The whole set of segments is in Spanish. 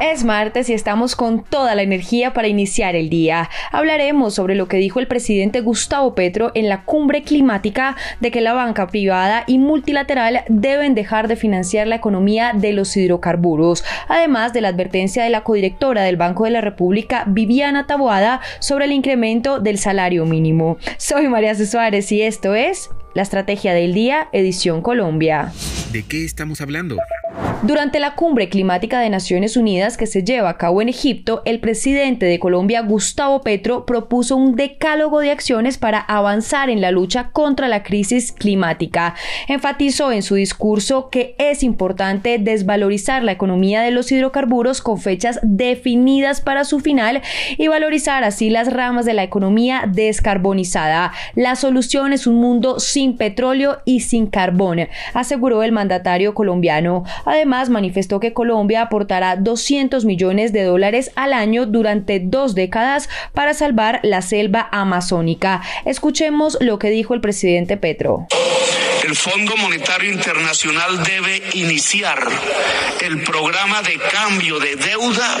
Es martes y estamos con toda la energía para iniciar el día. Hablaremos sobre lo que dijo el presidente Gustavo Petro en la cumbre climática de que la banca privada y multilateral deben dejar de financiar la economía de los hidrocarburos, además de la advertencia de la codirectora del Banco de la República, Viviana Taboada, sobre el incremento del salario mínimo. Soy María C. Suárez y esto es La Estrategia del Día, edición Colombia. ¿De qué estamos hablando? Durante la cumbre climática de Naciones Unidas que se lleva a cabo en Egipto, el presidente de Colombia, Gustavo Petro, propuso un decálogo de acciones para avanzar en la lucha contra la crisis climática. Enfatizó en su discurso que es importante desvalorizar la economía de los hidrocarburos con fechas definidas para su final y valorizar así las ramas de la economía descarbonizada. La solución es un mundo sin petróleo y sin carbón, aseguró el mandatario colombiano. Además, manifestó que Colombia aportará 200 millones de dólares al año durante dos décadas para salvar la selva amazónica. Escuchemos lo que dijo el presidente Petro. El Fondo Monetario Internacional debe iniciar el programa de cambio de deuda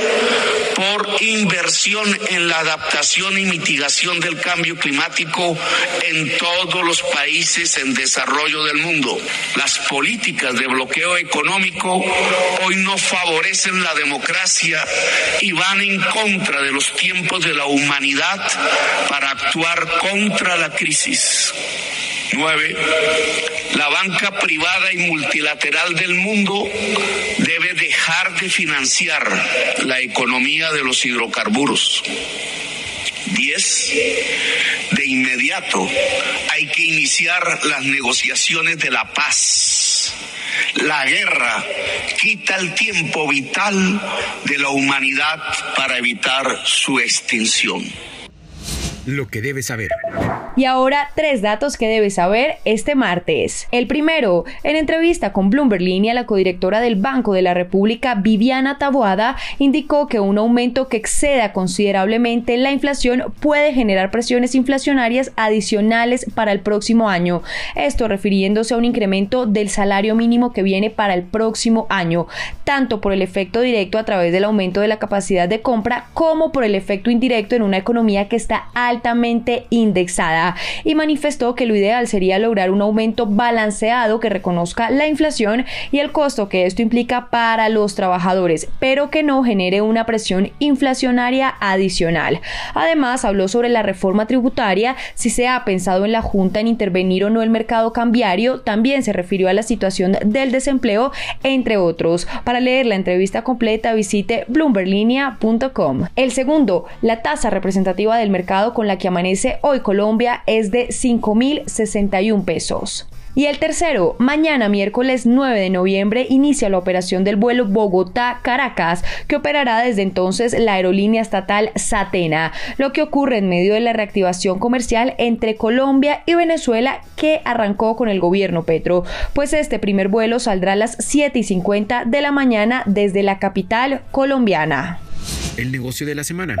por inversión en la adaptación y mitigación del cambio climático en todos los países en desarrollo del mundo. Las políticas de bloqueo económico hoy no favorecen la democracia y van en contra de los tiempos de la humanidad para actuar contra la crisis. 9. La banca privada y multilateral del mundo debe dejar de financiar la economía de los hidrocarburos. 10. De inmediato hay que iniciar las negociaciones de la paz. La guerra quita el tiempo vital de la humanidad para evitar su extinción lo que debes saber. Y ahora tres datos que debes saber este martes. El primero, en entrevista con Bloomberg Línea, la codirectora del Banco de la República, Viviana Taboada, indicó que un aumento que exceda considerablemente la inflación puede generar presiones inflacionarias adicionales para el próximo año. Esto refiriéndose a un incremento del salario mínimo que viene para el próximo año, tanto por el efecto directo a través del aumento de la capacidad de compra como por el efecto indirecto en una economía que está altamente indexada y manifestó que lo ideal sería lograr un aumento balanceado que reconozca la inflación y el costo que esto implica para los trabajadores, pero que no genere una presión inflacionaria adicional. Además, habló sobre la reforma tributaria, si se ha pensado en la Junta en intervenir o no el mercado cambiario, también se refirió a la situación del desempleo, entre otros. Para leer la entrevista completa visite bloomberlinia.com. El segundo, la tasa representativa del mercado con la que amanece hoy Colombia es de 5.061 pesos. Y el tercero, mañana miércoles 9 de noviembre inicia la operación del vuelo Bogotá-Caracas, que operará desde entonces la aerolínea estatal Satena, lo que ocurre en medio de la reactivación comercial entre Colombia y Venezuela que arrancó con el gobierno Petro, pues este primer vuelo saldrá a las 7 y 50 de la mañana desde la capital colombiana. El negocio de la semana.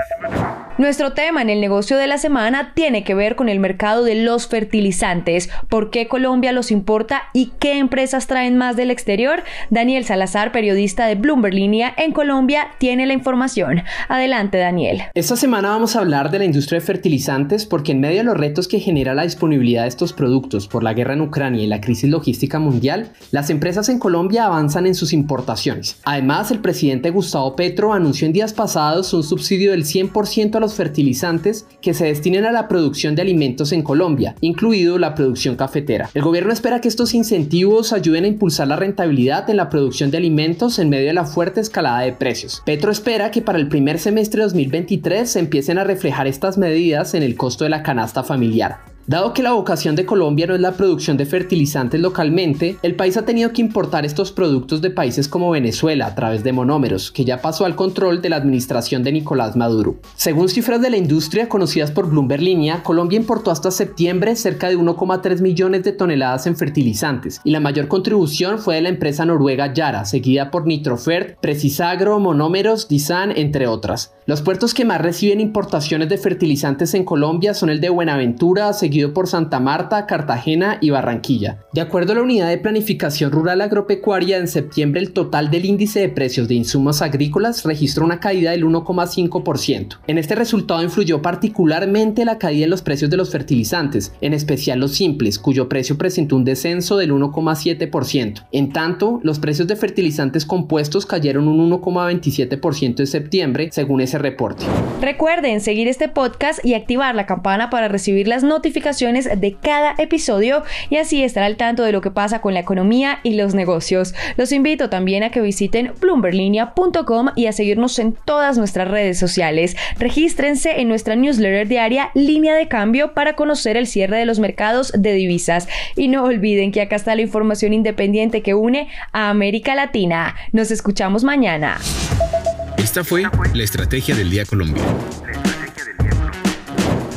Nuestro tema en el negocio de la semana tiene que ver con el mercado de los fertilizantes, por qué Colombia los importa y qué empresas traen más del exterior. Daniel Salazar, periodista de Bloomberg Línea en Colombia, tiene la información. Adelante, Daniel. Esta semana vamos a hablar de la industria de fertilizantes porque en medio de los retos que genera la disponibilidad de estos productos por la guerra en Ucrania y la crisis logística mundial, las empresas en Colombia avanzan en sus importaciones. Además, el presidente Gustavo Petro anunció en días pasados un subsidio del 100% a los fertilizantes que se destinen a la producción de alimentos en Colombia, incluido la producción cafetera. El gobierno espera que estos incentivos ayuden a impulsar la rentabilidad en la producción de alimentos en medio de la fuerte escalada de precios. Petro espera que para el primer semestre de 2023 se empiecen a reflejar estas medidas en el costo de la canasta familiar. Dado que la vocación de Colombia no es la producción de fertilizantes localmente, el país ha tenido que importar estos productos de países como Venezuela a través de monómeros, que ya pasó al control de la administración de Nicolás Maduro. Según cifras de la industria conocidas por Bloomberg Línea, Colombia importó hasta septiembre cerca de 1,3 millones de toneladas en fertilizantes y la mayor contribución fue de la empresa noruega Yara, seguida por Nitrofert, Precisagro, Monómeros, Disan, entre otras. Los puertos que más reciben importaciones de fertilizantes en Colombia son el de Buenaventura, seguido por Santa Marta, Cartagena y Barranquilla. De acuerdo a la Unidad de Planificación Rural Agropecuaria, en septiembre el total del índice de precios de insumos agrícolas registró una caída del 1,5%. En este resultado influyó particularmente la caída en los precios de los fertilizantes, en especial los simples, cuyo precio presentó un descenso del 1,7%. En tanto, los precios de fertilizantes compuestos cayeron un 1,27% en septiembre, según ese reporte. Recuerden seguir este podcast y activar la campana para recibir las notificaciones de cada episodio y así estar al tanto de lo que pasa con la economía y los negocios. Los invito también a que visiten bloomberlinia.com y a seguirnos en todas nuestras redes sociales. Regístrense en nuestra newsletter diaria Línea de Cambio para conocer el cierre de los mercados de divisas. Y no olviden que acá está la información independiente que une a América Latina. Nos escuchamos mañana. Esta fue la Estrategia del Día Colombia.